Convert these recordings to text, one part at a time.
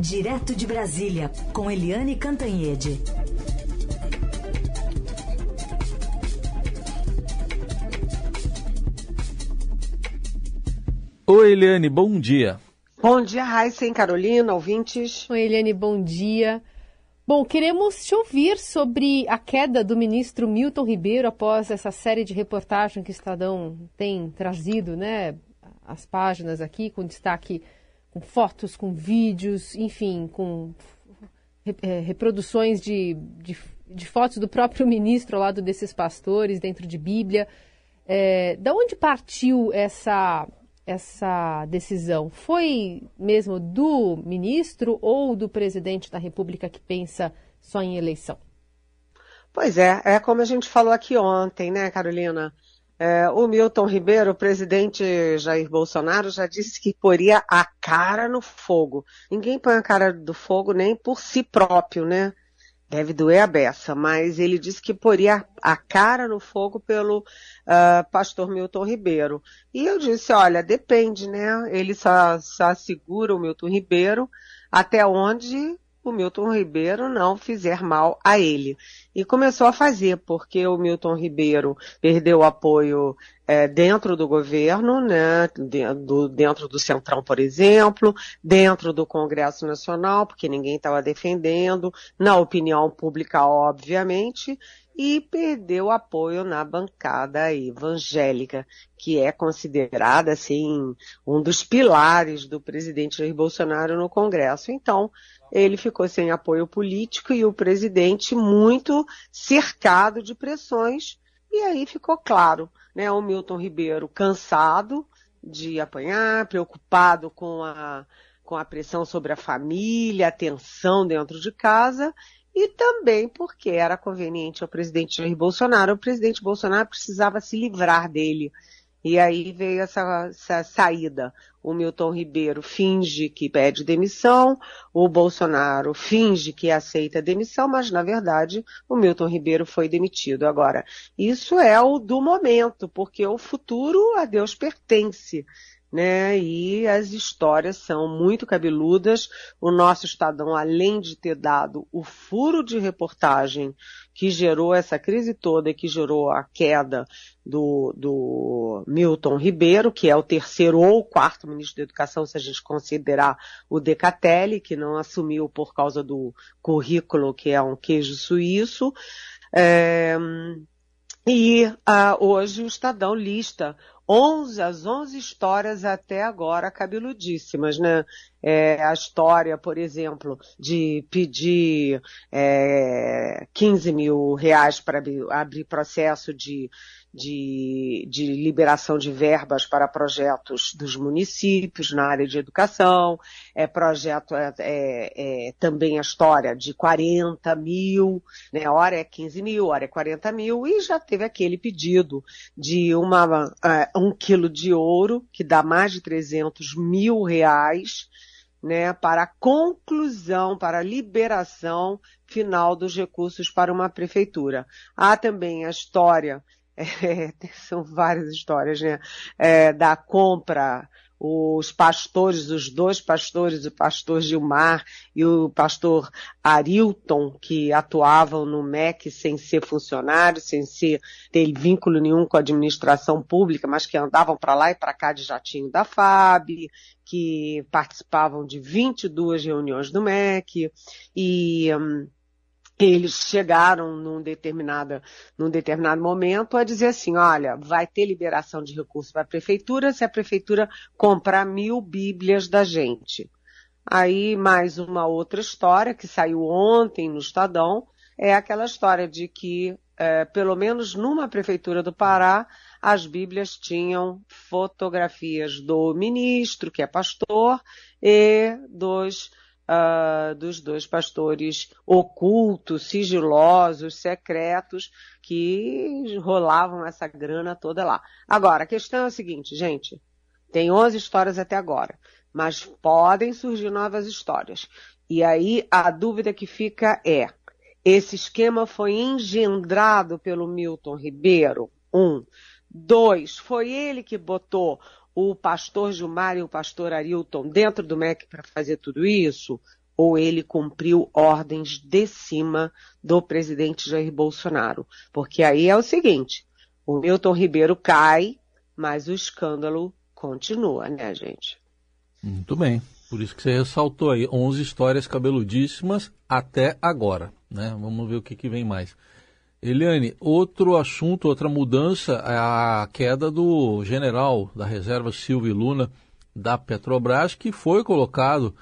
Direto de Brasília, com Eliane Cantanhede. Oi, Eliane, bom dia. Bom dia, Raíssa e Carolina, ouvintes. Oi, Eliane, bom dia. Bom, queremos te ouvir sobre a queda do ministro Milton Ribeiro após essa série de reportagens que o Estadão tem trazido, né? As páginas aqui, com destaque com fotos, com vídeos, enfim, com é, reproduções de, de, de, fotos do próprio ministro ao lado desses pastores, dentro de Bíblia. É, da onde partiu essa, essa decisão? Foi mesmo do ministro ou do presidente da República que pensa só em eleição? Pois é, é como a gente falou aqui ontem, né, Carolina? É, o Milton Ribeiro, o presidente Jair Bolsonaro, já disse que poria a cara no fogo. Ninguém põe a cara do fogo nem por si próprio, né? Deve doer a beça, mas ele disse que poria a cara no fogo pelo uh, pastor Milton Ribeiro. E eu disse, olha, depende, né? Ele só, só segura o Milton Ribeiro até onde o Milton Ribeiro não fizer mal a ele. E começou a fazer, porque o Milton Ribeiro perdeu apoio é, dentro do governo, né, dentro, dentro do Centrão, por exemplo, dentro do Congresso Nacional, porque ninguém estava defendendo, na opinião pública, obviamente, e perdeu apoio na bancada evangélica, que é considerada, assim, um dos pilares do presidente Jair Bolsonaro no Congresso. Então, ele ficou sem apoio político e o presidente muito cercado de pressões. E aí ficou claro, né? O Milton Ribeiro cansado de apanhar, preocupado com a, com a pressão sobre a família, a tensão dentro de casa, e também porque era conveniente ao presidente Jair Bolsonaro. O presidente Bolsonaro precisava se livrar dele. E aí veio essa, essa, saída. O Milton Ribeiro finge que pede demissão, o Bolsonaro finge que aceita demissão, mas na verdade o Milton Ribeiro foi demitido. Agora, isso é o do momento, porque o futuro a Deus pertence né? E as histórias são muito cabeludas. O nosso Estadão, além de ter dado o furo de reportagem que gerou essa crise toda e que gerou a queda do, do Milton Ribeiro, que é o terceiro ou quarto ministro da Educação, se a gente considerar o Decatelli, que não assumiu por causa do currículo, que é um queijo suíço. É, e uh, hoje o Estadão lista 11, as 11 histórias até agora cabeludíssimas, né? É, a história, por exemplo, de pedir é, 15 mil reais para abrir, abrir processo de de, de liberação de verbas para projetos dos municípios na área de educação, é projeto, é, é, é também a história de 40 mil, né, hora é 15 mil, hora é 40 mil, e já teve aquele pedido de uma, uh, um quilo de ouro, que dá mais de 300 mil reais, né, para a conclusão, para a liberação final dos recursos para uma prefeitura. Há também a história é, são várias histórias, né? É, da compra, os pastores, os dois pastores, o pastor Gilmar e o pastor Arilton, que atuavam no MEC sem ser funcionários, sem ser, ter vínculo nenhum com a administração pública, mas que andavam para lá e para cá de jatinho da FAB, que participavam de 22 reuniões do MEC, e hum, eles chegaram num, determinado num determinado momento a dizer assim, olha, vai ter liberação de recursos para a prefeitura se a prefeitura comprar mil bíblias da gente. Aí mais uma outra história que saiu ontem no Estadão é aquela história de que é, pelo menos numa prefeitura do Pará as bíblias tinham fotografias do ministro, que é pastor, e dos uh, dos dois pastores ocultos, sigilosos, secretos, que rolavam essa grana toda lá. Agora, a questão é a seguinte, gente. Tem 11 histórias até agora, mas podem surgir novas histórias. E aí a dúvida que fica é: esse esquema foi engendrado pelo Milton Ribeiro? Um. Dois, foi ele que botou o pastor Gilmar e o pastor Arilton dentro do MEC para fazer tudo isso? ou ele cumpriu ordens de cima do presidente Jair Bolsonaro. Porque aí é o seguinte, o Milton Ribeiro cai, mas o escândalo continua, né, gente? Muito bem. Por isso que você ressaltou aí 11 histórias cabeludíssimas até agora, né? Vamos ver o que, que vem mais. Eliane, outro assunto, outra mudança é a queda do general da reserva Silvio Luna da Petrobras, que foi colocado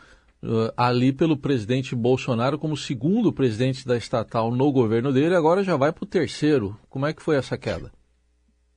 uh, ali pelo presidente Bolsonaro como segundo presidente da estatal no governo dele, agora já vai para o terceiro. Como é que foi essa queda?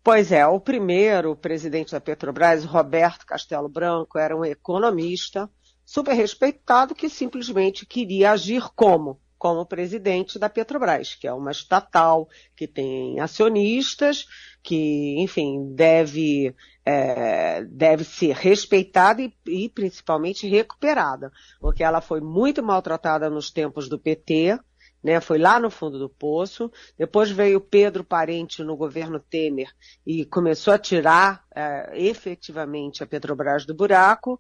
Pois é, o primeiro presidente da Petrobras, Roberto Castelo Branco, era um economista super respeitado que simplesmente queria agir como? Como presidente da Petrobras, que é uma estatal que tem acionistas, que, enfim, deve, é, deve ser respeitada e, e principalmente recuperada, porque ela foi muito maltratada nos tempos do PT, né, foi lá no fundo do poço. Depois veio Pedro Parente no governo Temer e começou a tirar é, efetivamente a Petrobras do buraco.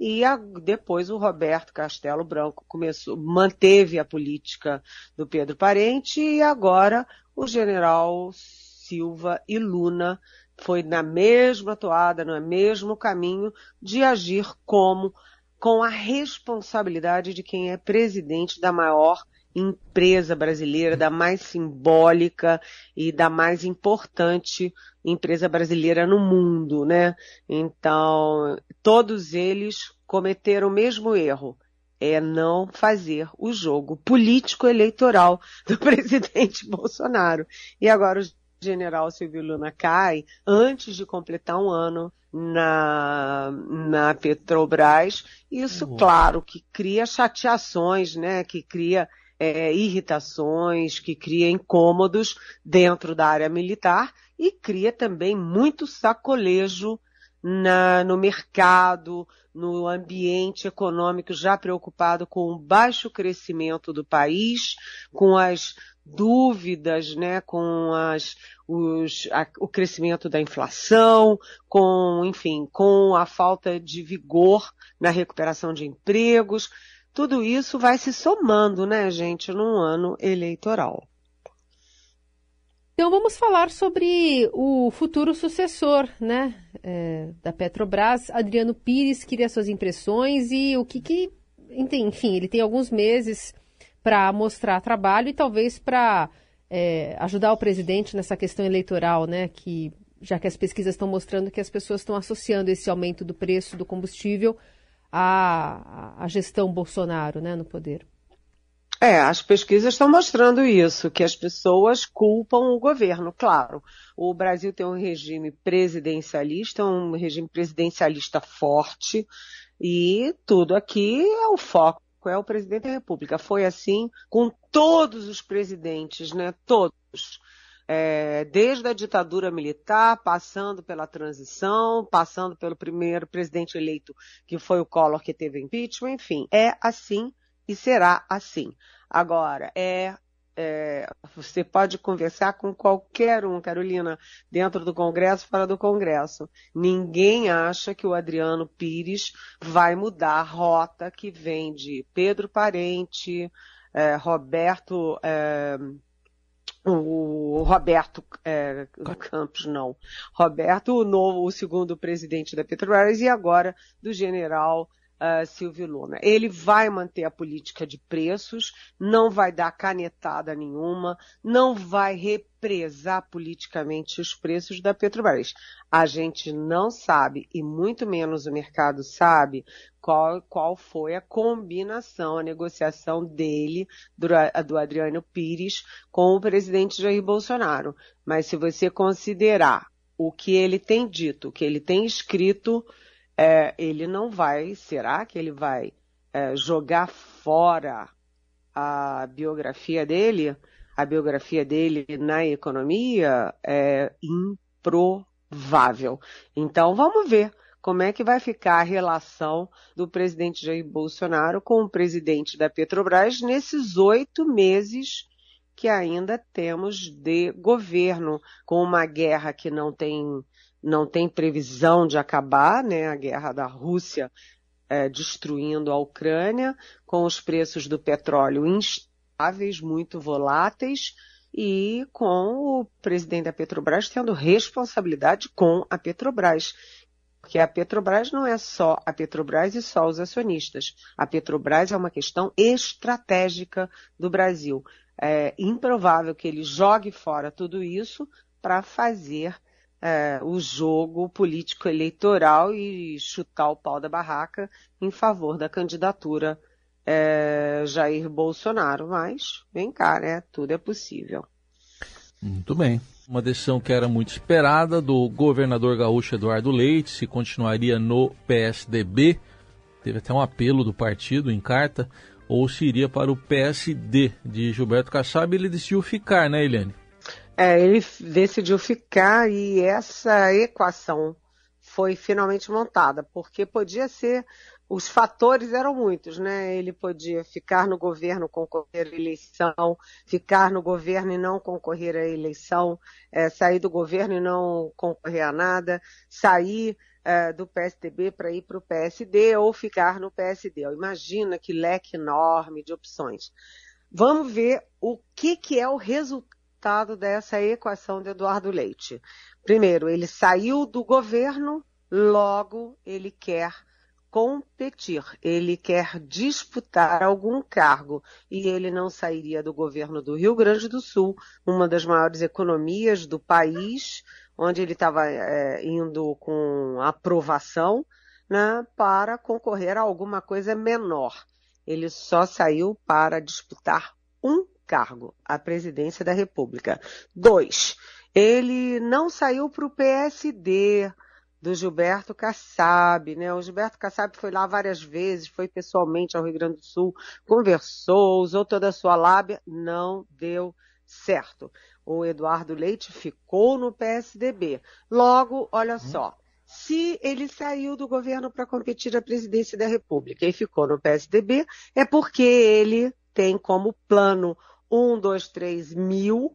E a, depois o Roberto Castelo Branco começou, manteve a política do Pedro Parente e agora o general Silva e Luna foi na mesma toada, no mesmo caminho de agir como com a responsabilidade de quem é presidente da maior empresa brasileira, da mais simbólica e da mais importante empresa brasileira no mundo, né? Então, todos eles cometeram o mesmo erro, é não fazer o jogo político eleitoral do presidente Bolsonaro. E agora o general Silvio Luna cai antes de completar um ano na, na Petrobras. Isso, uhum. claro, que cria chateações, né? Que cria é, irritações, que cria incômodos dentro da área militar e cria também muito sacolejo na, no mercado, no ambiente econômico já preocupado com o baixo crescimento do país, com as dúvidas, né, com as, os, a, o crescimento da inflação, com, enfim, com a falta de vigor na recuperação de empregos tudo isso vai se somando, né, gente, num ano eleitoral. Então vamos falar sobre o futuro sucessor, né, é, da Petrobras. Adriano Pires queria suas impressões e o que que, enfim, ele tem alguns meses para mostrar trabalho e talvez para é, ajudar o presidente nessa questão eleitoral, né, que já que as pesquisas estão mostrando que as pessoas estão associando esse aumento do preço do combustível a, a gestão Bolsonaro né, no poder. É, as pesquisas estão mostrando isso, que as pessoas culpam o governo, claro. O Brasil tem um regime presidencialista, um regime presidencialista forte, e tudo aqui é o foco, é o presidente da República. Foi assim com todos os presidentes, né? Todos é, desde a ditadura militar, passando pela transição, passando pelo primeiro presidente eleito, que foi o Collor, que teve impeachment, enfim, é assim e será assim. Agora, é, é, você pode conversar com qualquer um, Carolina, dentro do Congresso, fora do Congresso. Ninguém acha que o Adriano Pires vai mudar a rota que vem de Pedro Parente, é, Roberto. É, o Roberto é, Campos, não. Roberto, o novo, o segundo presidente da Petrobras, e agora do general uh, Silvio Luna. Ele vai manter a política de preços, não vai dar canetada nenhuma, não vai represar politicamente os preços da Petrobras. A gente não sabe, e muito menos o mercado sabe, qual, qual foi a combinação, a negociação dele, do, do Adriano Pires, com o presidente Jair Bolsonaro. Mas se você considerar o que ele tem dito, o que ele tem escrito, é, ele não vai, será que ele vai é, jogar fora a biografia dele? A biografia dele na economia é improvável. Então vamos ver como é que vai ficar a relação do presidente Jair Bolsonaro com o presidente da Petrobras nesses oito meses que ainda temos de governo, com uma guerra que não tem não tem previsão de acabar, né? A guerra da Rússia é, destruindo a Ucrânia, com os preços do petróleo instáveis, muito voláteis, e com o presidente da Petrobras tendo responsabilidade com a Petrobras. Porque a Petrobras não é só a Petrobras e só os acionistas. A Petrobras é uma questão estratégica do Brasil. É improvável que ele jogue fora tudo isso para fazer é, o jogo político eleitoral e chutar o pau da barraca em favor da candidatura é, Jair Bolsonaro. Mas, vem cá, né? Tudo é possível. Muito bem. Uma decisão que era muito esperada do governador gaúcho Eduardo Leite, se continuaria no PSDB. Teve até um apelo do partido em carta, ou se iria para o PSD de Gilberto Kassab. Ele decidiu ficar, né, Eliane? É, ele decidiu ficar e essa equação foi finalmente montada, porque podia ser os fatores eram muitos, né? Ele podia ficar no governo, concorrer à eleição, ficar no governo e não concorrer à eleição, é, sair do governo e não concorrer a nada, sair é, do PSDB para ir para o PSD ou ficar no PSD. Imagina que leque enorme de opções. Vamos ver o que, que é o resultado dessa equação de Eduardo Leite. Primeiro, ele saiu do governo, logo ele quer competir, ele quer disputar algum cargo e ele não sairia do governo do Rio Grande do Sul, uma das maiores economias do país, onde ele estava é, indo com aprovação, né, para concorrer a alguma coisa menor. Ele só saiu para disputar um cargo, a presidência da República. Dois, ele não saiu para o PSD, do Gilberto Kassab, né? O Gilberto Kassab foi lá várias vezes, foi pessoalmente ao Rio Grande do Sul, conversou, usou toda a sua lábia, não deu certo. O Eduardo Leite ficou no PSDB. Logo, olha uhum. só, se ele saiu do governo para competir à presidência da República e ficou no PSDB, é porque ele tem como plano um, dois, três mil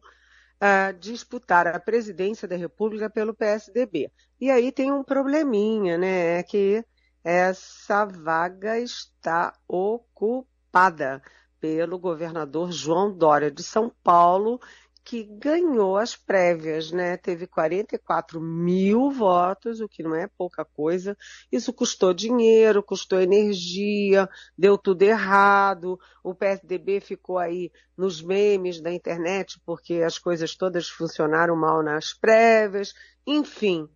a disputar a presidência da República pelo PSDB. E aí tem um probleminha, né? É que essa vaga está ocupada pelo governador João Dória de São Paulo, que ganhou as prévias, né? Teve 44 mil votos, o que não é pouca coisa. Isso custou dinheiro, custou energia, deu tudo errado. O PSDB ficou aí nos memes da internet porque as coisas todas funcionaram mal nas prévias. Enfim,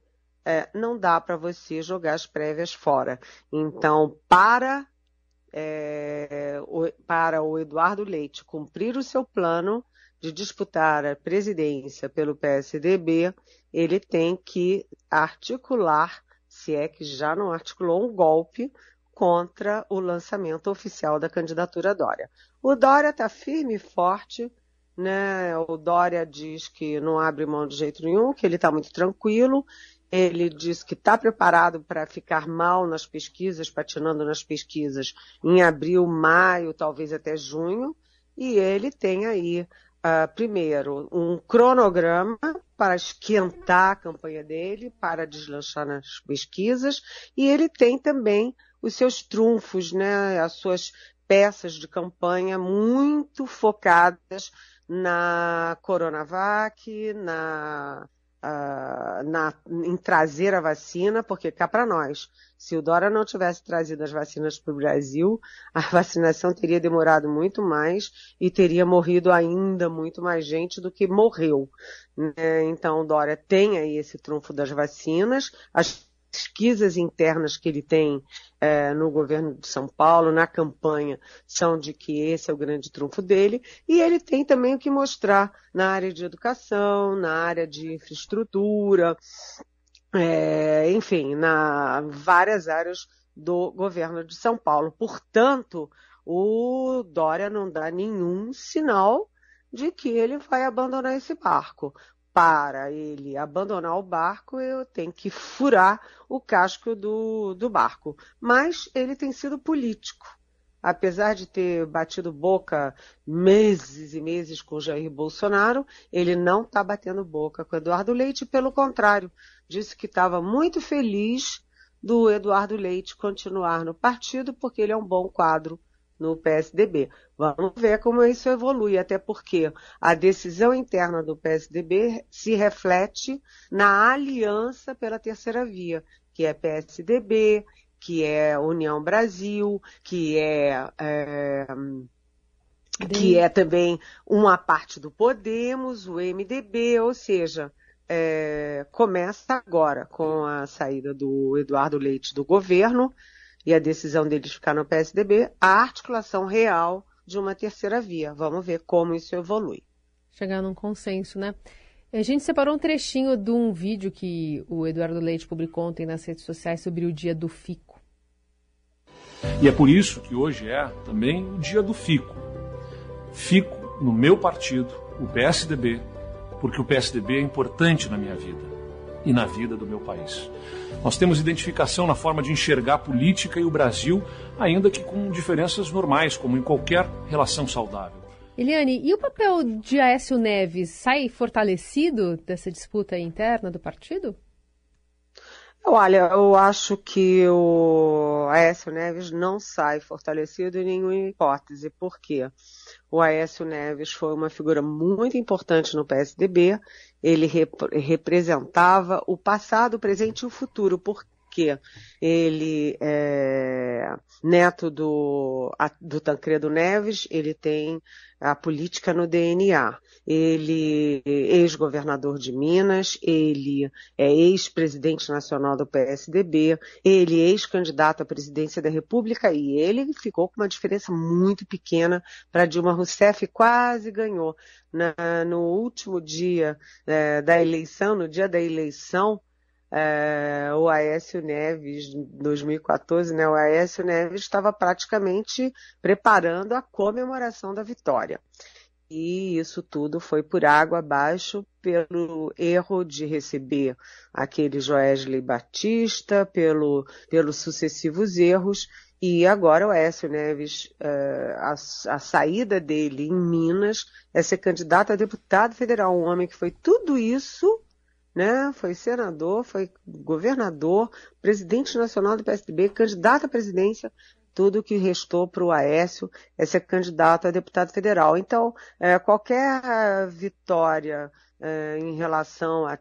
é, não dá para você jogar as prévias fora. Então, para é, o, para o Eduardo Leite cumprir o seu plano, de disputar a presidência pelo PSDB, ele tem que articular, se é que já não articulou, um golpe contra o lançamento oficial da candidatura Dória. O Dória está firme e forte, né? O Dória diz que não abre mão de jeito nenhum, que ele está muito tranquilo. Ele diz que está preparado para ficar mal nas pesquisas, patinando nas pesquisas em abril, maio, talvez até junho. E ele tem aí uh, primeiro, um cronograma para esquentar a campanha dele, para deslanchar nas pesquisas, e ele tem também os seus trunfos, né, as suas peças de campanha muito focadas na Coronavac, na uh, na, em trazer a vacina, porque cá para nós, se o Dora não tivesse trazido as vacinas para o Brasil, a vacinação teria demorado muito mais e teria morrido ainda muito mais gente do que morreu. Né? Então, o Dória tem aí esse trunfo das vacinas, as pesquisas internas que ele tem é, no governo de São Paulo, na campanha, são de que esse é o grande trunfo dele, e ele tem também o que mostrar na área de educação, na área de infraestrutura, é, enfim, na várias áreas do governo de São Paulo. Portanto, o Dória não dá nenhum sinal de que ele vai abandonar esse barco para ele abandonar o barco, eu tenho que furar o casco do, do barco. Mas ele tem sido político. Apesar de ter batido boca meses e meses com Jair Bolsonaro, ele não está batendo boca com Eduardo Leite, pelo contrário, disse que estava muito feliz do Eduardo Leite continuar no partido, porque ele é um bom quadro no PSDB. Vamos ver como isso evolui, até porque a decisão interna do PSDB se reflete na aliança pela terceira via, que é PSDB, que é União Brasil, que é, é que é também uma parte do Podemos, o MDB, ou seja, é, começa agora com a saída do Eduardo Leite do governo e a decisão deles ficar no PSDB, a articulação real de uma terceira via. Vamos ver como isso evolui. Chegar num consenso, né? A gente separou um trechinho de um vídeo que o Eduardo Leite publicou ontem nas redes sociais sobre o dia do FICO. E é por isso que hoje é também o dia do FICO. Fico no meu partido, o PSDB, porque o PSDB é importante na minha vida e na vida do meu país. Nós temos identificação na forma de enxergar a política e o Brasil, ainda que com diferenças normais, como em qualquer relação saudável. Eliane, e o papel de Aécio Neves sai fortalecido dessa disputa interna do partido? Olha, eu acho que o Aécio Neves não sai fortalecido em nenhuma hipótese. Por quê? O Aécio Neves foi uma figura muito importante no PSDB. Ele rep representava o passado, o presente e o futuro. Por quê? Ele é neto do, do Tancredo Neves, ele tem a política no DNA. Ele é ex-governador de Minas, ele é ex-presidente nacional do PSDB, ele é ex-candidato à presidência da República e ele ficou com uma diferença muito pequena para Dilma Rousseff, quase ganhou. Na, no último dia é, da eleição, no dia da eleição, é, o Aécio Neves, em 2014, né, o Aécio Neves estava praticamente preparando a comemoração da vitória. E isso tudo foi por água abaixo pelo erro de receber aquele Joesley Batista, pelo, pelos sucessivos erros. E agora o Aécio Neves, é, a, a saída dele em Minas é ser candidato a deputado federal, um homem que foi tudo isso né? Foi senador, foi governador, presidente nacional do PSDB, candidato à presidência. Tudo que restou para o Aécio é ser candidato a deputado federal. Então, é, qualquer vitória é, em relação a,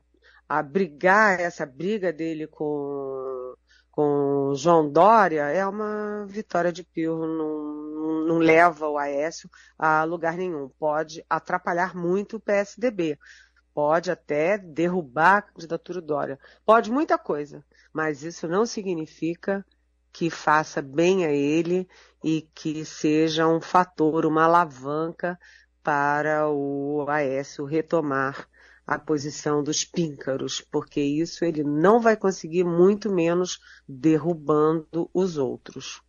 a brigar, essa briga dele com, com João Dória, é uma vitória de Pirro, não, não leva o Aécio a lugar nenhum. Pode atrapalhar muito o PSDB pode até derrubar a candidatura do Dória. Pode muita coisa, mas isso não significa que faça bem a ele e que seja um fator, uma alavanca para o Aécio retomar a posição dos píncaros, porque isso ele não vai conseguir, muito menos derrubando os outros.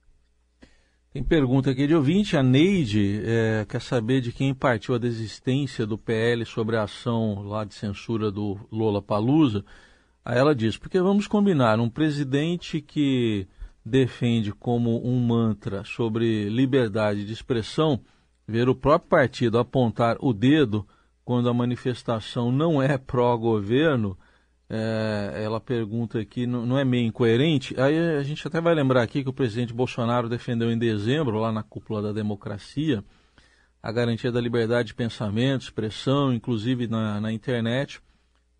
Tem pergunta aqui de ouvinte, a Neide é, quer saber de quem partiu a desistência do PL sobre a ação lá de censura do Lola Palusa. Aí ela diz, porque vamos combinar, um presidente que defende como um mantra sobre liberdade de expressão, ver o próprio partido apontar o dedo quando a manifestação não é pró-governo, é, ela pergunta aqui, não, não, é meio incoerente? Aí a gente até vai lembrar aqui que o presidente Bolsonaro defendeu em dezembro, lá na cúpula da democracia, a garantia da liberdade de pensamento, expressão, inclusive na, na internet,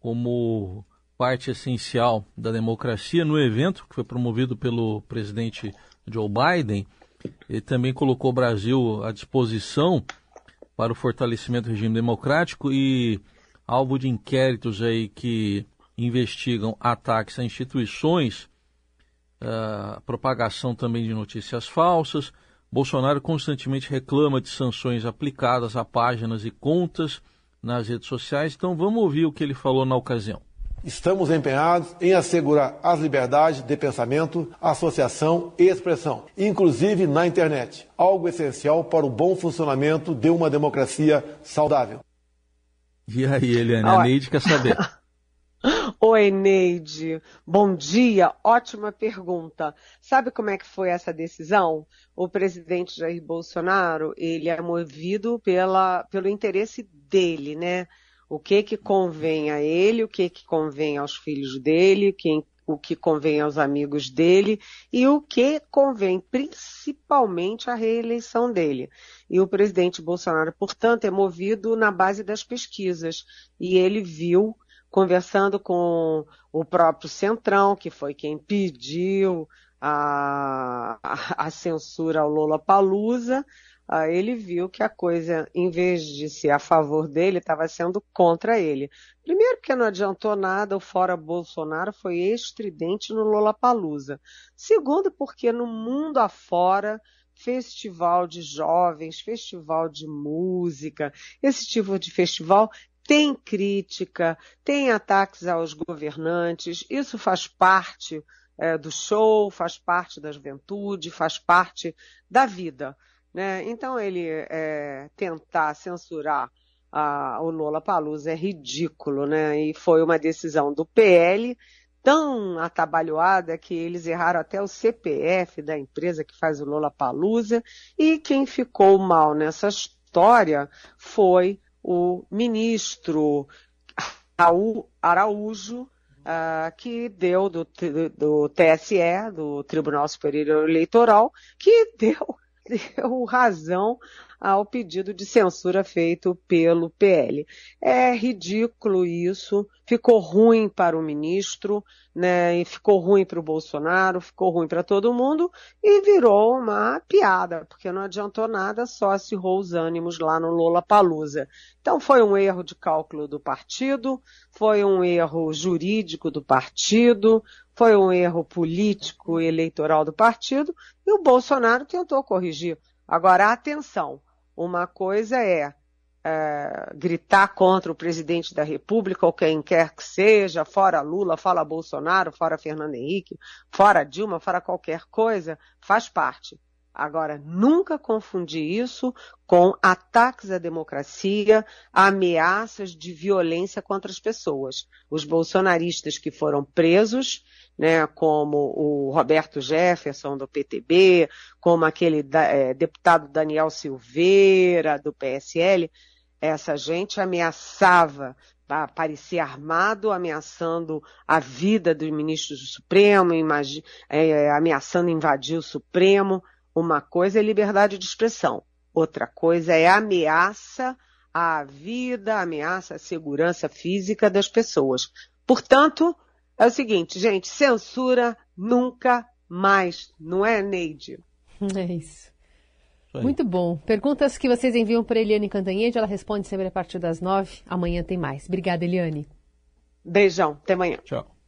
como parte essencial da democracia. No evento, que foi promovido pelo presidente Joe Biden, ele também colocou o Brasil à disposição para o fortalecimento do regime democrático e alvo de inquéritos aí que investigam ataques a instituições, uh, propagação também de notícias falsas. Bolsonaro constantemente reclama de sanções aplicadas a páginas e contas nas redes sociais. Então vamos ouvir o que ele falou na ocasião. Estamos empenhados em assegurar as liberdades de pensamento, associação e expressão, inclusive na internet, algo essencial para o bom funcionamento de uma democracia saudável. E aí, Eliane, a Neide quer saber. Oi, Neide. Bom dia. Ótima pergunta. Sabe como é que foi essa decisão? O presidente Jair Bolsonaro, ele é movido pela, pelo interesse dele, né? O que que convém a ele, o que que convém aos filhos dele, quem, o que convém aos amigos dele e o que convém principalmente à reeleição dele. E o presidente Bolsonaro, portanto, é movido na base das pesquisas. E ele viu, conversando com o próprio Centrão, que foi quem pediu a, a, censura ao Lula Palusa, ele viu que a coisa, em vez de ser a favor dele, estava sendo contra ele. Primeiro porque não adiantou nada, o fora Bolsonaro foi estridente no Lollapalooza. Segundo porque no mundo afora, festival de jovens, festival de música, esse tipo de festival tem crítica, tem ataques aos governantes, isso faz parte é, do show, faz parte da juventude, faz parte da vida. Né? Então ele é, tentar censurar a, o Lola Palusa é ridículo, né? E foi uma decisão do PL tão atabalhoada que eles erraram até o CPF da empresa que faz o Lola Palusa e quem ficou mal nessa história foi o ministro Araújo, uh, que deu do, do TSE, do Tribunal Superior Eleitoral, que deu deu razão ao pedido de censura feito pelo PL. É ridículo isso, ficou ruim para o ministro, né, e ficou ruim para o Bolsonaro, ficou ruim para todo mundo e virou uma piada, porque não adiantou nada, só acirrou os ânimos lá no Lola Palusa. Então foi um erro de cálculo do partido, foi um erro jurídico do partido, foi um erro político eleitoral do partido e o Bolsonaro tentou corrigir. Agora, atenção, uma coisa é, é, gritar contra o presidente da República ou quem quer que seja, fora Lula, fora Bolsonaro, fora Fernando Henrique, fora Dilma, fora qualquer coisa, faz parte. Agora, nunca confundir isso com ataques à democracia, ameaças de violência contra as pessoas. Os bolsonaristas que foram presos né, como o Roberto Jefferson do PTB, como aquele é, deputado Daniel Silveira do PSL, essa gente ameaçava, parecia armado, ameaçando a vida do ministro do Supremo, é, ameaçando invadir o Supremo. Uma coisa é liberdade de expressão, outra coisa é ameaça à vida, ameaça à segurança física das pessoas. Portanto, é o seguinte, gente, censura nunca mais, não é, Neide? É isso. Muito bom. Perguntas que vocês enviam para Eliane Cantanhede, ela responde sempre a partir das nove. Amanhã tem mais. Obrigada, Eliane. Beijão, até amanhã. Tchau.